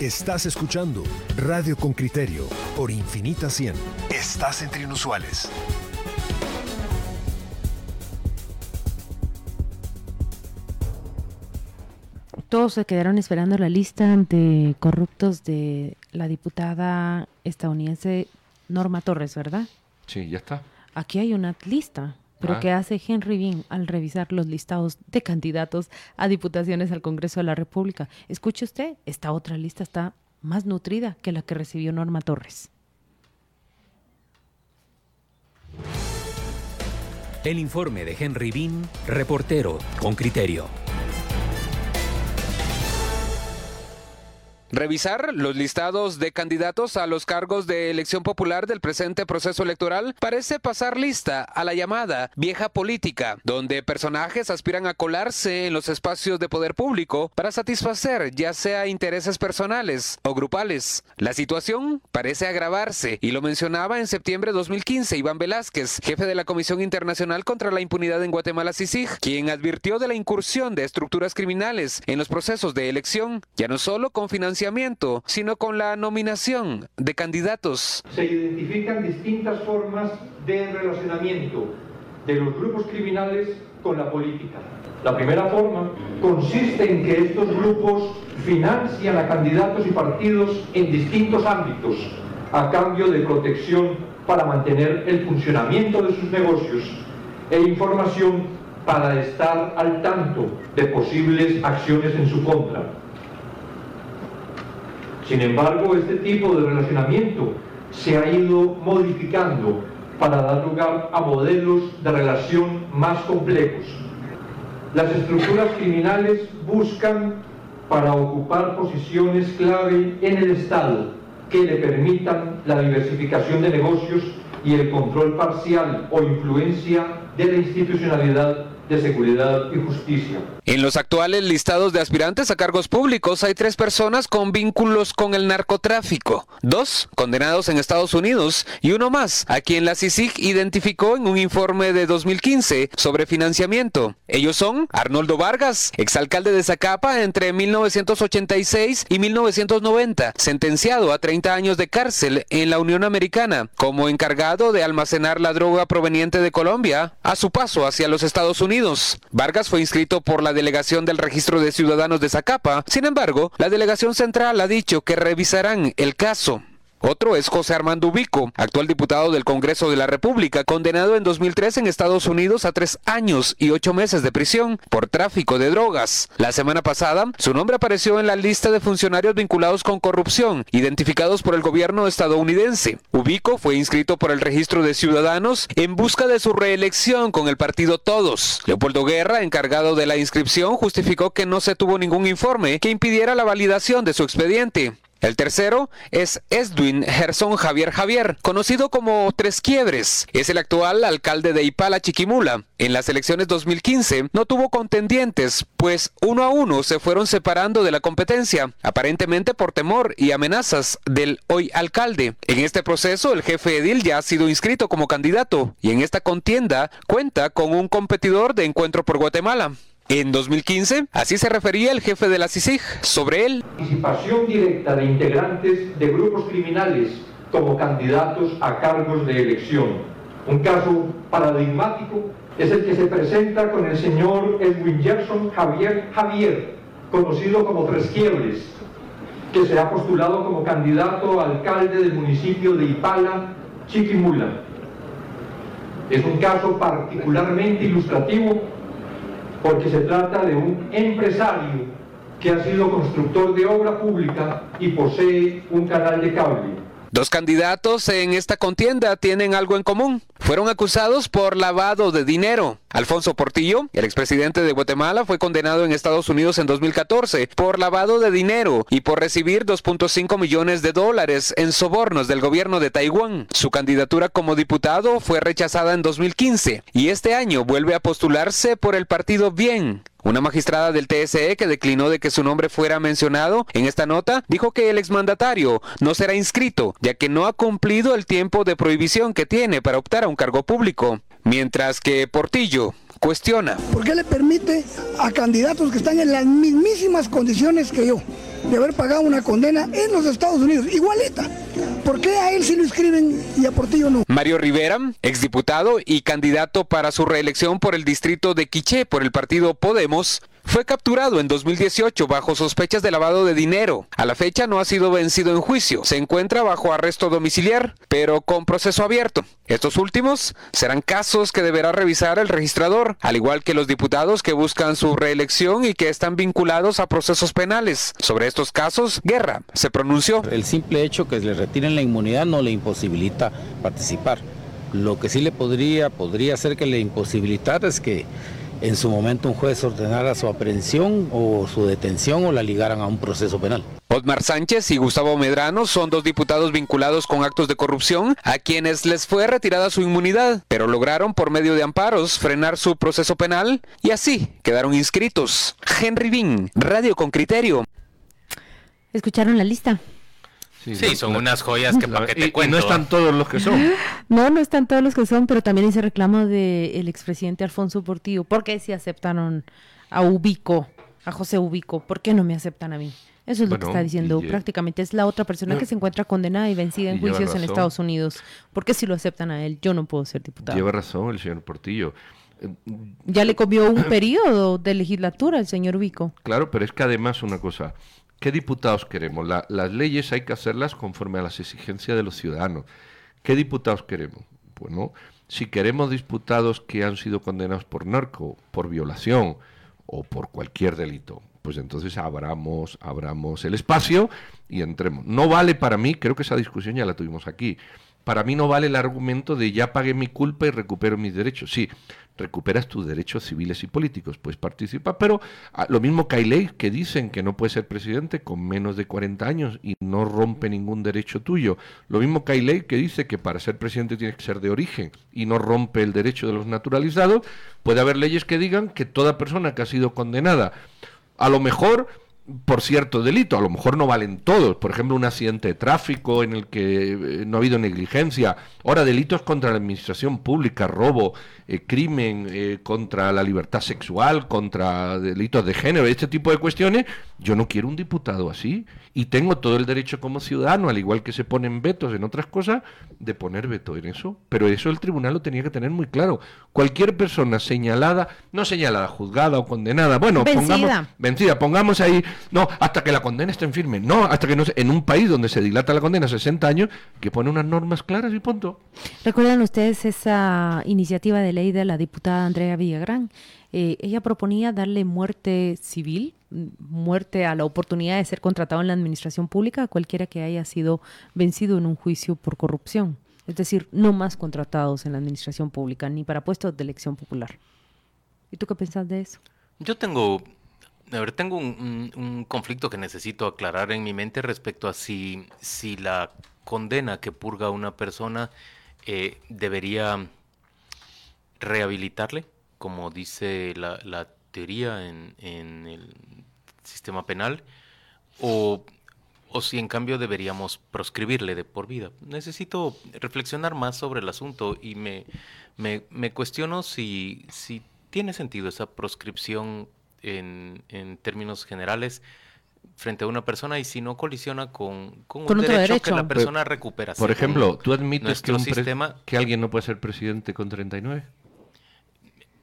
Estás escuchando Radio con Criterio por Infinita 100. Estás entre inusuales. Todos se quedaron esperando la lista de corruptos de la diputada estadounidense Norma Torres, ¿verdad? Sí, ya está. Aquí hay una lista. Pero Ah. ¿qué hace Henry Bean al revisar los listados de candidatos a diputaciones al Congreso de la República? Escuche usted, esta otra lista está más nutrida que la que recibió Norma Torres. El informe de Henry Bean, reportero con criterio. Revisar los listados de candidatos a los cargos de elección popular del presente proceso electoral parece pasar lista a la llamada vieja política, donde personajes aspiran a colarse en los espacios de poder público para satisfacer ya sea intereses personales o grupales. La situación parece agravarse y lo mencionaba en septiembre de 2015 Iván Velázquez, jefe de la Comisión Internacional contra la Impunidad en Guatemala CICIG, quien advirtió de la incursión de estructuras criminales en los procesos de elección, ya no solo con financiamiento, sino con la nominación de candidatos. se identifican distintas formas de relacionamiento de los grupos criminales con la política. La primera forma consiste en que estos grupos financian a candidatos y partidos en distintos ámbitos a cambio de protección para mantener el funcionamiento de sus negocios e información para estar al tanto de posibles acciones en su contra. Sin embargo, este tipo de relacionamiento se ha ido modificando para dar lugar a modelos de relación más complejos. Las estructuras criminales buscan para ocupar posiciones clave en el Estado que le permitan la diversificación de negocios y el control parcial o influencia de la institucionalidad de seguridad y justicia. En los actuales listados de aspirantes a cargos públicos hay tres personas con vínculos con el narcotráfico, dos condenados en Estados Unidos y uno más, a quien la CICIG identificó en un informe de 2015 sobre financiamiento. Ellos son Arnoldo Vargas, exalcalde de Zacapa entre 1986 y 1990, sentenciado a 30 años de cárcel en la Unión Americana como encargado de almacenar la droga proveniente de Colombia a su paso hacia los Estados Unidos. Vargas fue inscrito por la delegación del Registro de Ciudadanos de Zacapa. Sin embargo, la delegación central ha dicho que revisarán el caso. Otro es José Armando Ubico, actual diputado del Congreso de la República, condenado en 2003 en Estados Unidos a tres años y ocho meses de prisión por tráfico de drogas. La semana pasada, su nombre apareció en la lista de funcionarios vinculados con corrupción, identificados por el gobierno estadounidense. Ubico fue inscrito por el Registro de Ciudadanos en busca de su reelección con el partido Todos. Leopoldo Guerra, encargado de la inscripción, justificó que no se tuvo ningún informe que impidiera la validación de su expediente. El tercero es Esduin Gerson Javier Javier, conocido como Tres Quiebres. Es el actual alcalde de Ipala Chiquimula. En las elecciones 2015 no tuvo contendientes, pues uno a uno se fueron separando de la competencia, aparentemente por temor y amenazas del hoy alcalde. En este proceso el jefe edil ya ha sido inscrito como candidato y en esta contienda cuenta con un competidor de Encuentro por Guatemala. En 2015, así se refería el jefe de la CICIG sobre él. Participación directa de integrantes de grupos criminales como candidatos a cargos de elección. Un caso paradigmático es el que se presenta con el señor Edwin Gerson Javier Javier, conocido como Tres Quiebres, que se ha postulado como candidato a alcalde del municipio de Ipala, Chiquimula. Es un caso particularmente ilustrativo porque se trata de un empresario que ha sido constructor de obra pública y posee un canal de cable. Dos candidatos en esta contienda tienen algo en común. Fueron acusados por lavado de dinero. Alfonso Portillo, el expresidente de Guatemala, fue condenado en Estados Unidos en 2014 por lavado de dinero y por recibir 2.5 millones de dólares en sobornos del gobierno de Taiwán. Su candidatura como diputado fue rechazada en 2015 y este año vuelve a postularse por el partido Bien. Una magistrada del TSE que declinó de que su nombre fuera mencionado en esta nota dijo que el exmandatario no será inscrito, ya que no ha cumplido el tiempo de prohibición que tiene para optar a un cargo público. Mientras que Portillo cuestiona. ¿Por qué le permite a candidatos que están en las mismísimas condiciones que yo de haber pagado una condena en los Estados Unidos, igualita. ¿Por qué a él sí lo escriben y a Portillo no? Mario Rivera, exdiputado y candidato para su reelección por el distrito de Quiché por el partido Podemos, fue capturado en 2018 bajo sospechas de lavado de dinero. A la fecha no ha sido vencido en juicio. Se encuentra bajo arresto domiciliar, pero con proceso abierto. Estos últimos serán casos que deberá revisar el registrador, al igual que los diputados que buscan su reelección y que están vinculados a procesos penales. Sobre estos casos, Guerra se pronunció. El simple hecho que le retiren la inmunidad no le imposibilita participar. Lo que sí le podría, podría hacer que le imposibilitara es que en su momento un juez ordenara su aprehensión o su detención o la ligaran a un proceso penal. Otmar Sánchez y Gustavo Medrano son dos diputados vinculados con actos de corrupción a quienes les fue retirada su inmunidad, pero lograron por medio de amparos frenar su proceso penal y así quedaron inscritos. Henry Bean, Radio con Criterio. ¿Escucharon la lista? Sí, son unas joyas que para que te y, cuento. y no están todos los que son. No, no están todos los que son, pero también hice reclamo del expresidente Alfonso Portillo. ¿Por qué si aceptaron a Ubico, a José Ubico? ¿Por qué no me aceptan a mí? Eso es lo que está diciendo y- prácticamente. Es la otra persona que se encuentra condenada y vencida en juicios en. Estados Unidos. ¿Por qué si lo aceptan a él? Yo no puedo ser diputado. Lleva razón el señor Portillo. Eh, Ya le comió un periodo de legislatura el señor Ubico. Claro, pero es que además una cosa, ¿qué diputados queremos? La- las leyes hay que hacerlas conforme a las exigencias de los ciudadanos. ¿Qué diputados queremos? Bueno, si queremos diputados que han sido condenados por narco, por violación o por cualquier delito, pues entonces abramos, abramos el espacio y entremos. No vale para mí, creo que esa discusión ya la tuvimos aquí, para mí no vale el argumento de ya pagué mi culpa y recupero mis derechos. Sí, recuperas tus derechos civiles y políticos, pues participa, pero ah, lo mismo que hay que dicen que no puedes ser presidente con menos de 40 años y no rompe ningún derecho tuyo. Lo mismo que hay que dice que para ser presidente tienes que ser de origen y no rompe el derecho de los naturalizados. Puede haber leyes que digan que toda persona que ha sido condenada, a lo mejor por cierto delito, a lo mejor no valen todos, por ejemplo un accidente de tráfico en el que eh, no ha habido negligencia, ahora delitos contra la administración pública, robo, eh, crimen eh, contra la libertad sexual, contra delitos de género, este tipo de cuestiones, yo no quiero un diputado así y tengo todo el derecho como ciudadano, al igual que se ponen vetos en otras cosas, de poner veto en eso, pero eso el tribunal lo tenía que tener muy claro. Cualquier persona señalada, no señalada, juzgada o condenada, bueno, Vencida. pongamos vencida, pongamos ahí, no, hasta que la condena esté en firme, no, hasta que no se- en un país donde se dilata la condena a 60 años, que pone unas normas claras y punto. ¿Recuerdan ustedes esa iniciativa de ley de la diputada Andrea Villagrán? Eh, ella proponía darle muerte civil, muerte a la oportunidad de ser contratado en la administración pública a cualquiera que haya sido vencido en un juicio por corrupción. Es decir, no más contratados en la administración pública, ni para puestos de elección popular. ¿Y tú qué pensás de eso? Yo tengo, a ver, tengo un, un- conflicto que necesito aclarar en mi mente respecto a si, si la condena que purga una persona eh, debería rehabilitarle, como dice la, la teoría en, en el sistema penal, o, o si en cambio deberíamos proscribirle de por vida. Necesito reflexionar más sobre el asunto y me, me, me cuestiono si, si tiene sentido esa proscripción en, en términos generales frente a una persona y si no colisiona con, con un Con otro derecho, que derecho. la persona recupera. Por ejemplo, ¿tú admites que, un sistema que alguien no puede ser presidente con 39?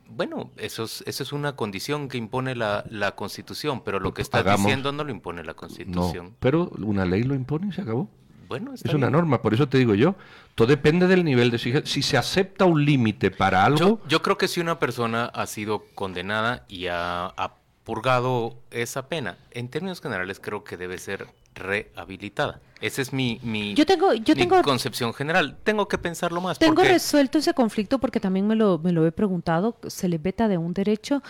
Bueno, eso es, eso es una condición que impone la, la Constitución, pero lo que estás Hagamos- diciendo no lo impone la No, Constitución. pero una ley lo impone y se acabó. Bueno, Es una bien. norma, por eso te digo yo, todo depende del nivel de exigencia. Si se acepta un límite para algo, Yo, yo creo que si una persona ha sido condenada y ha, ha purgado esa pena, en términos generales creo que debe ser rehabilitada. Esa es mi, mi, Yo tengo- yo mi tengo- concepción general. Tengo que pensarlo más. Tengo porque resuelto ese conflicto porque también me lo, me lo he preguntado, se le veta de un derecho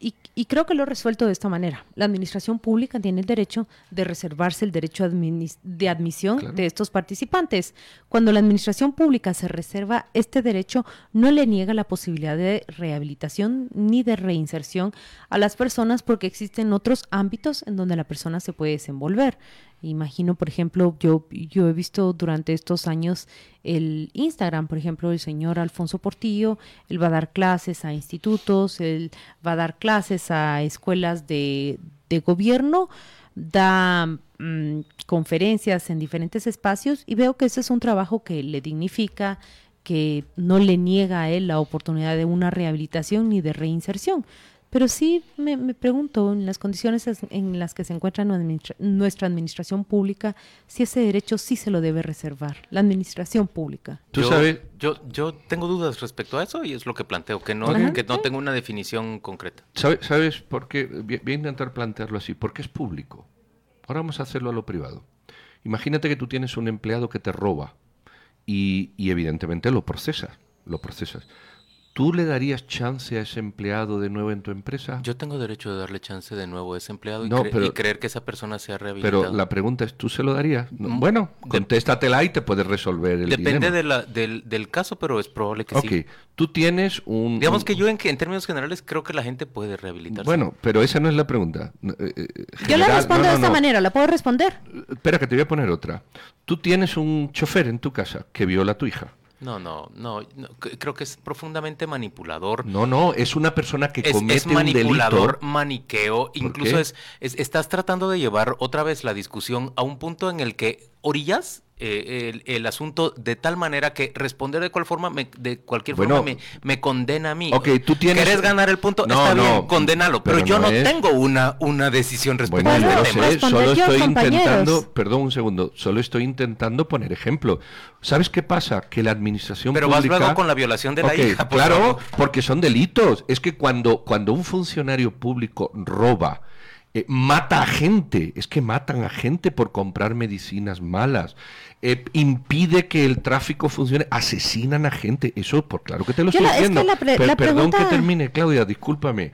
y, y creo que lo he resuelto de esta manera. La administración pública tiene el derecho de reservarse el derecho de admisión Claro. de estos participantes. Cuando la administración pública se reserva este derecho, no le niega la posibilidad de rehabilitación ni de reinserción a las personas porque existen otros ámbitos en donde la persona se puede desenvolver. Imagino, por ejemplo, yo, yo he visto durante estos años el Instagram, por ejemplo, el señor Alfonso Portillo, él va a dar clases a institutos, él va a dar clases a escuelas de, de gobierno, da mm, conferencias en diferentes espacios y veo que ese es un trabajo que le dignifica, que no le niega a él la oportunidad de una rehabilitación ni de reinserción. Pero sí me, pregunto, en las condiciones en las que se encuentra nuestra administración pública, si ese derecho sí se lo debe reservar, la administración pública. ¿Tú yo, sabes? Yo, yo tengo dudas respecto a eso y es lo que planteo, que no, que no tengo una definición concreta. ¿Sabes, ¿Sabes por qué? Voy a intentar plantearlo así, porque es público. Ahora vamos a hacerlo a lo privado. Imagínate que tú tienes un empleado que te roba y, y evidentemente lo procesas, lo procesas. ¿Tú le darías chance a ese empleado de nuevo en tu empresa? Yo tengo derecho de darle chance de nuevo a ese empleado y, creer que esa persona sea rehabilitada. Pero la pregunta es, ¿tú se lo darías? Mm, bueno, contéstatela y te puedes resolver el Depende del, caso, pero es probable que sí. Ok, tú tienes un... Digamos que yo en, en, términos generales creo que la gente puede rehabilitarse. Bueno, pero esa no es la pregunta. Eh, eh, yo la respondo de esta manera, ¿la puedo responder? Espera, que te voy a poner otra. Tú tienes un chofer en tu casa que viola a tu hija. No, no, no, creo que es profundamente manipulador. No, no, es una persona que comete es manipulador, maniqueo, incluso es, estás tratando de llevar otra vez la discusión a un punto en el que orillas eh, el, asunto de tal manera que responder de cual forma me, de cualquier forma me, me, condena a mí. Ok, tú tienes... ¿Quieres ganar el punto? No, Está bien, condénalo. Pero, yo no, tengo una, una decisión respecto bueno, a solo estoy intentando, perdón un segundo, solo estoy intentando poner ejemplo. ¿Sabes qué pasa? Que la administración Pero vas luego con la violación de la hija. claro, porque son delitos. Es que cuando, cuando un funcionario público roba, eh, mata a gente, es que matan a gente por comprar medicinas malas. Eh, impide que el tráfico funcione, asesinan a gente. Eso, por claro que te lo estoy diciendo. Perdón que termine, Claudia, discúlpame.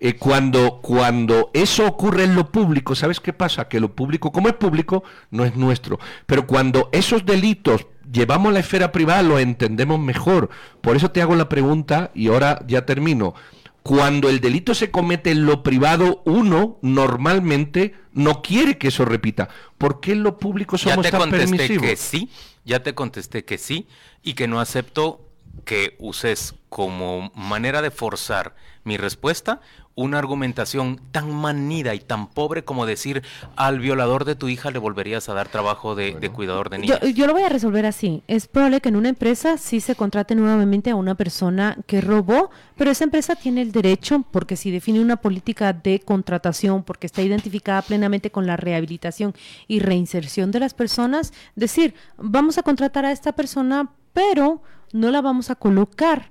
Eh, cuando, cuando eso ocurre en lo público, ¿sabes qué pasa? Que lo público, como es público, no es nuestro. Pero cuando esos delitos llevamos a la esfera privada, lo entendemos mejor. Por eso te hago la pregunta, y ahora ya termino. Cuando el delito se comete en lo privado, uno normalmente no quiere que eso repita. ¿Por qué en lo público somos ya te tan contesté que sí, ya te contesté que sí y que no acepto que uses como manera de forzar mi respuesta una argumentación tan manida y tan pobre como decir al violador de tu hija le volverías a dar trabajo de, cuidador de niños. Yo, lo voy a resolver así. Es probable que en una empresa sí se contrate nuevamente a una persona que robó, pero esa empresa tiene el derecho, porque si define una política de contratación, porque está identificada plenamente con la rehabilitación y reinserción de las personas, decir, vamos a contratar a esta persona, pero no la vamos a colocar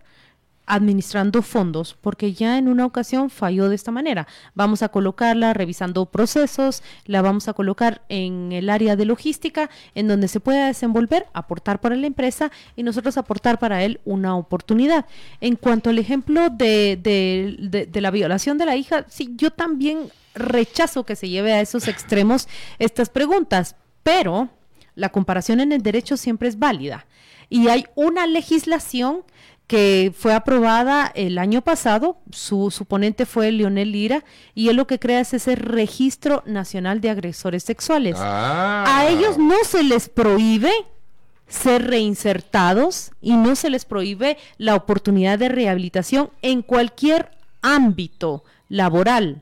administrando fondos, porque ya en una ocasión falló de esta manera. Vamos a colocarla revisando procesos, la vamos a colocar en el área de logística, en donde se pueda desenvolver, aportar para la empresa y nosotros aportar para él una oportunidad. En cuanto al ejemplo de, de la violación de la hija, sí, yo también rechazo que se lleve a esos extremos estas preguntas, pero la comparación en el derecho siempre es válida. Y hay una legislación que fue aprobada el año pasado, su, ponente fue Leonel Lira, y él lo que crea es ese registro nacional de agresores sexuales. A ah. ellos no se les prohíbe ser reinsertados y no se les prohíbe la oportunidad de rehabilitación en cualquier ámbito laboral,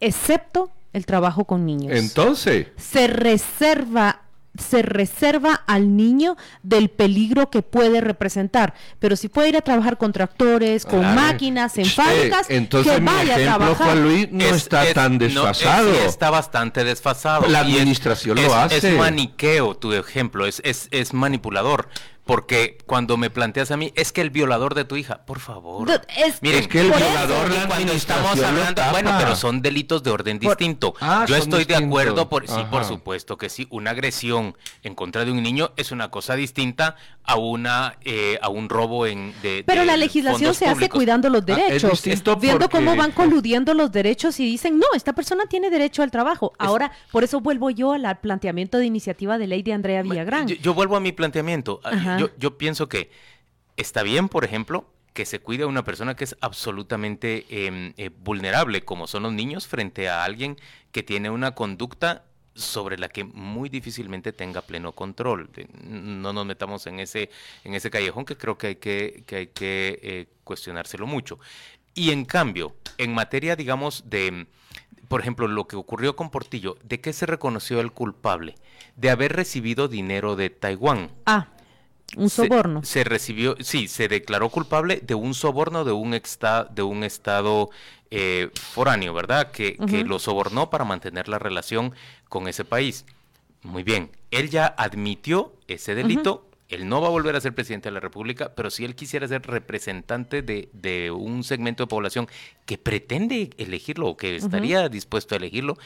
excepto el trabajo con niños. Entonces. Se reserva se reserva al niño del peligro que puede representar. Pero si puede ir a trabajar con tractores, con máquinas, en fábricas, entonces que vaya a trabajar. Juan Luis no está tan desfasado. está bastante desfasado. La administración lo hace. Es maniqueo tu ejemplo, es, es, es manipulador. Porque cuando me planteas a mí, es que el violador de tu hija, por favor. Es, Miren, que el violador cuando estamos hablando, bueno, pero son delitos de orden distinto. Ah, Yo estoy de acuerdo, por, sí, por supuesto que sí, una agresión en contra de un niño es una cosa distinta a una eh, a un robo en de Pero la legislación se hace cuidando los ah, derechos, viendo cómo van coludiendo los derechos y dicen, "No, esta persona tiene derecho al trabajo." Ahora, por eso vuelvo yo al planteamiento de iniciativa de ley de Andrea Villagrán. Yo, vuelvo a mi planteamiento. Ajá yo, pienso que está bien, por ejemplo, que se cuide a una persona que es absolutamente em, eh, vulnerable, como son los niños, frente a alguien que tiene una conducta sobre la que muy difícilmente tenga pleno control. No nos metamos en ese, en ese callejón que creo que hay que, que, hay que eh, cuestionárselo mucho. Y en cambio, en materia, digamos, de por ejemplo, lo que ocurrió con Portillo, ¿de qué se reconoció el culpable? De haber recibido dinero de Taiwán. Ah, un soborno. Se, recibió, sí, se declaró culpable de un soborno de un, de un estado eh, foráneo, ¿verdad? Que, que lo sobornó para mantener la relación con ese país. Muy bien, él ya admitió ese delito. Él no va a volver a ser presidente de la República, pero si él quisiera ser representante de, de un segmento de población que pretende elegirlo o que estaría dispuesto a elegirlo,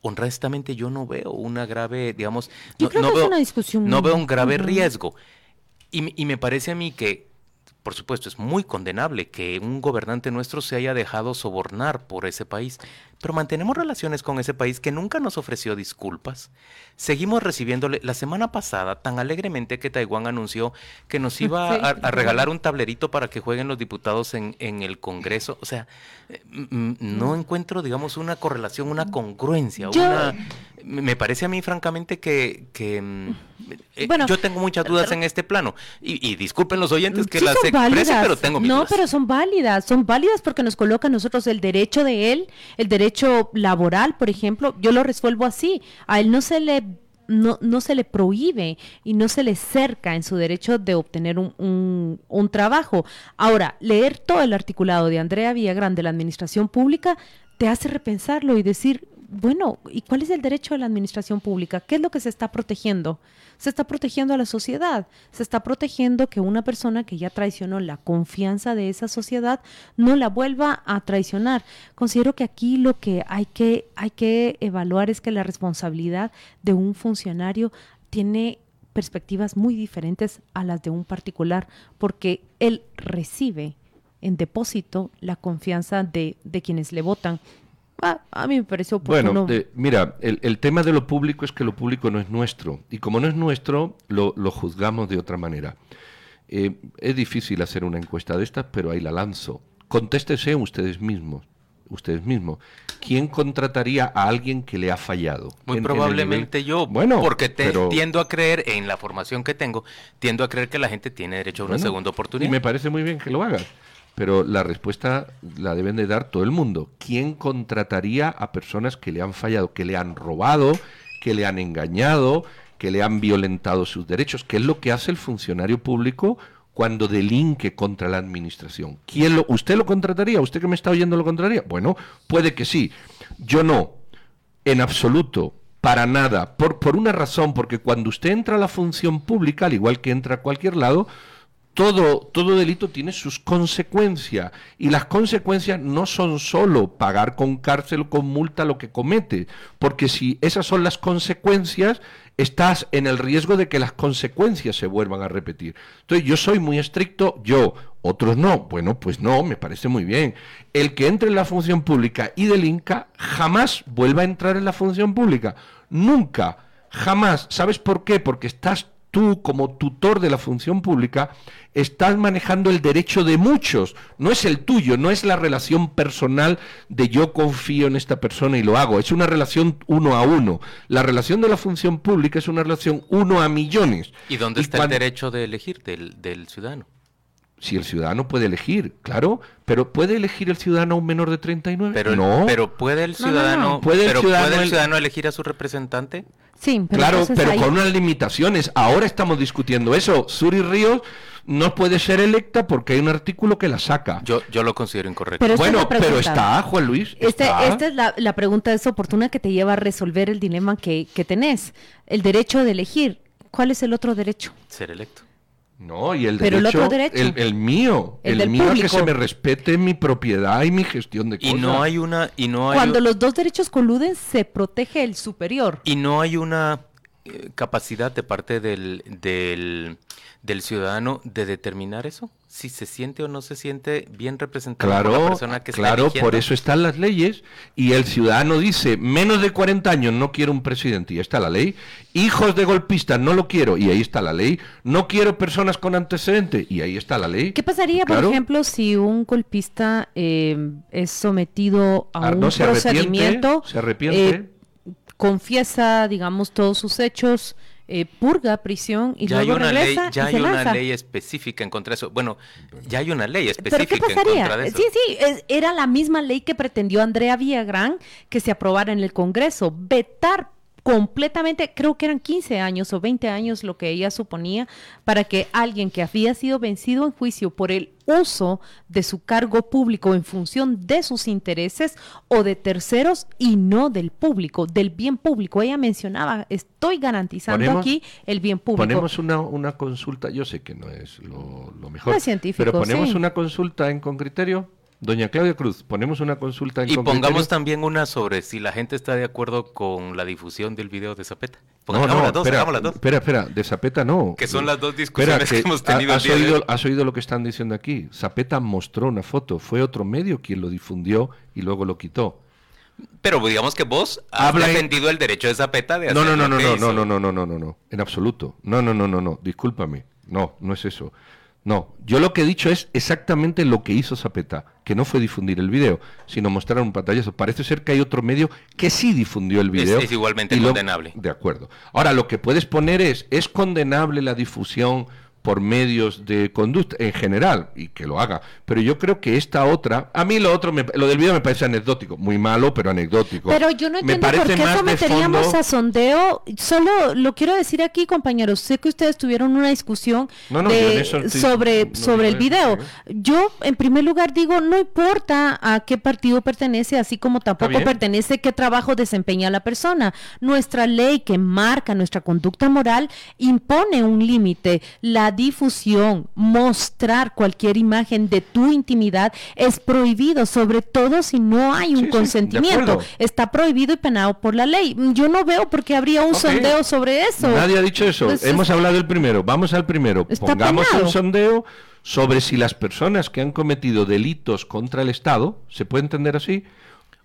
honestamente yo no veo una grave, digamos, no, veo, una discusión no veo un grave riesgo. Y, y, me parece a mí que por supuesto, es muy condenable que un gobernante nuestro se haya dejado sobornar por ese país, pero mantenemos relaciones con ese país que nunca nos ofreció disculpas. Seguimos recibiéndole. La semana pasada tan alegremente que Taiwán anunció que nos iba a, regalar un tablerito para que jueguen los diputados en, en el Congreso. O sea, eh, no encuentro, digamos, una correlación, una congruencia, una me parece a mí, francamente, que, mm, eh, yo tengo muchas dudas en este plano. Y, disculpen los oyentes que las expresen, pero tengo mis No, pero son válidas, son válidas porque nos coloca a nosotros el derecho de él, el derecho laboral, por ejemplo, yo lo resuelvo así. A él no se le no, no se le prohíbe y no se le cerca en su derecho de obtener un, un, un, trabajo. Ahora, leer todo el articulado de Andrea Villagrán de la Administración Pública te hace repensarlo y decir, bueno, ¿y cuál es el derecho de la administración pública? ¿Qué es lo que se está protegiendo? Se está protegiendo a la sociedad, se está protegiendo que una persona que ya traicionó la confianza de esa sociedad no la vuelva a traicionar. Considero que aquí lo que hay que, hay que evaluar es que la responsabilidad de un funcionario tiene perspectivas muy diferentes a las de un particular, porque él recibe en depósito la confianza de, de quienes le votan Ah, a mí me pareció oportuno. Bueno, mira, el, tema de lo público es que lo público no es nuestro. Y como no es nuestro, lo, juzgamos de otra manera. Eh, es difícil hacer una encuesta de estas, pero ahí la lanzo. Contéstese ustedes mismos. Ustedes mismos. ¿Quién contrataría a alguien que le ha fallado? Muy probablemente yo. Bueno, porque tiendo a creer, en la formación que tengo, tiendo a creer que la gente tiene derecho a una segunda oportunidad. Y me parece muy bien que lo hagas pero la respuesta la deben de dar todo el mundo. ¿Quién contrataría a personas que le han fallado, que le han robado, que le han engañado, que le han violentado sus derechos? ¿Qué es lo que hace el funcionario público cuando delinque contra la administración? ¿Quién lo, ¿Usted lo contrataría? ¿Usted que me está oyendo lo contrataría? Bueno, puede que sí. Yo no, en absoluto. Para nada, por, por una razón, porque cuando usted entra a la función pública, al igual que entra a cualquier lado, todo, todo delito tiene sus consecuencias y las consecuencias no son solo pagar con cárcel o con multa lo que comete, porque si esas son las consecuencias, estás en el riesgo de que las consecuencias se vuelvan a repetir. Entonces yo soy muy estricto, yo, otros no. Bueno, pues no, me parece muy bien. El que entre en la función pública y delinca jamás vuelva a entrar en la función pública. Nunca, jamás. ¿Sabes por qué? Porque estás tú como tutor de la función pública estás manejando el derecho de muchos, no es el tuyo, no es la relación personal de yo confío en esta persona y lo hago, es una relación uno a uno. La relación de la función pública es una relación uno a millones. ¿Y dónde está el derecho de elegir del, ciudadano? Si el ciudadano puede elegir, claro, pero ¿puede elegir el ciudadano un menor de 39? Pero, no. Pero ¿puede el ciudadano, ¿Puede el ciudadano elegir a su representante? Sí, pero claro, pero con unas limitaciones. Ahora estamos discutiendo eso. Suri Ríos no puede ser electa porque hay un artículo que la saca. Yo, yo lo considero incorrecto. bueno, pero está, Juan Luis. Este, esta es la, la, pregunta oportuna que te lleva a resolver el dilema que, que tenés. El derecho de elegir. ¿Cuál es el otro derecho? Ser electo. No, y el derecho, el, mío, el, mío que se me respete mi propiedad y mi gestión de cosas. Y no hay una, y no hay Cuando los dos derechos coluden, se protege el superior. Y no hay una eh, capacidad de parte del, del del ciudadano de determinar eso, si se siente o no se siente bien representado claro, por la persona que claro, está Claro, por eso están las leyes y el ciudadano dice, menos de 40 años no quiero un presidente y ahí está la ley, hijos de golpistas no lo quiero y ahí está la ley, no quiero personas con antecedentes y ahí está la ley. ¿Qué pasaría, por ejemplo, si un golpista eh, es sometido a ah, un procedimiento, se arrepiente, eh, confiesa, digamos, todos sus hechos, eh, purga prisión y ya hay luego una ley, regresa ya y se hay una lanza. ley específica en contra de eso. Bueno, ya hay una ley ¿Pero qué específica en pasaría? contra de eso. Sí, sí, es- era la misma ley que pretendió Andrea Villagrán que se aprobara en el Congreso. Vetar completamente, creo que eran 15 años o 20 años lo que ella suponía, para que alguien que había sido vencido en juicio por el uso de su cargo público en función de sus intereses o de terceros y no del público, del bien público. Ella mencionaba, estoy garantizando Ponemos- aquí el bien público. Ponemos una, una consulta, yo sé que no es lo, lo mejor, No es científico, pero ponemos sí. una consulta en con criterio. Doña Claudia Cruz, ponemos una consulta en Y pongamos también una sobre si la gente está de acuerdo con la difusión del video de Zapeta. No, Pongamos no, las dos, espera, hagamos las dos. espera, espera, de Zapeta no. Que son las dos Espera, discusiones que, hemos tenido el has, día oído, has oído lo que están diciendo aquí. Zapeta mostró una foto, fue otro medio quien lo difundió y luego lo quitó. Pero digamos que vos has Habla en- defendido el derecho de Zapeta de hacer No, no, no, no, no, hizo. no, no, no, no, no, no, no, en absoluto. No, no, no, no, no, discúlpame. No, no es eso. No, yo lo que he dicho es exactamente lo que hizo Zapeta, que no fue difundir el video, sino mostrar un pantallazo. Parece ser que hay otro medio que sí difundió el video. es igualmente lo- condenable. De acuerdo. Ahora, lo que puedes poner es, ¿es condenable la difusión por medios de conducta en general? Y que lo haga. Pero yo creo que esta otra, a mí lo otro, me- lo del video me parece anecdótico, muy malo, pero anecdótico. Pero yo no Me entiendo por qué someteríamos fondo- a sondeo. Solo lo quiero decir aquí, compañeros. Sé que ustedes tuvieron una discusión No, no, de- estoy- sobre, no sobre el video. Yo, en primer lugar, digo, no importa a qué partido pertenece, así como tampoco pertenece qué trabajo desempeña la persona. Nuestra ley que marca nuestra conducta moral impone un límite. La difusión, mostrar cualquier imagen de tu intimidad es prohibido, sobre todo si no hay un Sí, consentimiento está prohibido y penado por la ley. Yo no veo por qué habría un sondeo sobre eso. Nadie ha dicho eso. Pues Hemos hablado del primero. Vamos al primero. Pongamos penado. un sondeo sobre si las personas que han cometido delitos contra el Estado, ¿se puede entender así?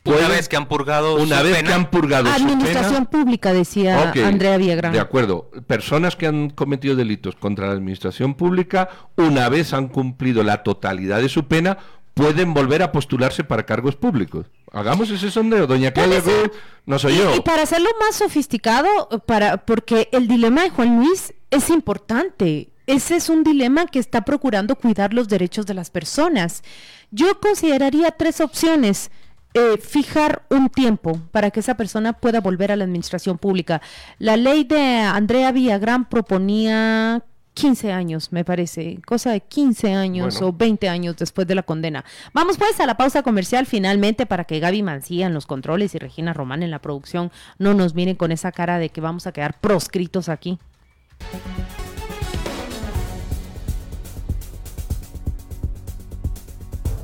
Una vez que han purgado una su vez pena, que han purgado su Administración pena, pública, decía Andrea Villagrán. De acuerdo. Personas que han cometido delitos contra la administración pública, una vez han cumplido la totalidad de su pena, pueden volver a postularse para cargos públicos. Hagamos ese sondeo, doña Claudia. Cruz, no soy y, yo. y para hacerlo más sofisticado, para, porque el dilema de Juan Luis es importante. Ese es un dilema que está procurando cuidar los derechos de las personas. Yo consideraría tres opciones. Eh, fijar un tiempo para que esa persona pueda volver a la administración pública. La ley de Andrea Villagrán proponía 15 años, me parece, cosa de 15 años Bueno. o 20 años después de la condena. Vamos pues a la pausa comercial finalmente para que Gaby Mancía en los controles y Regina Román en la producción no nos miren con esa cara de que vamos a quedar proscritos aquí.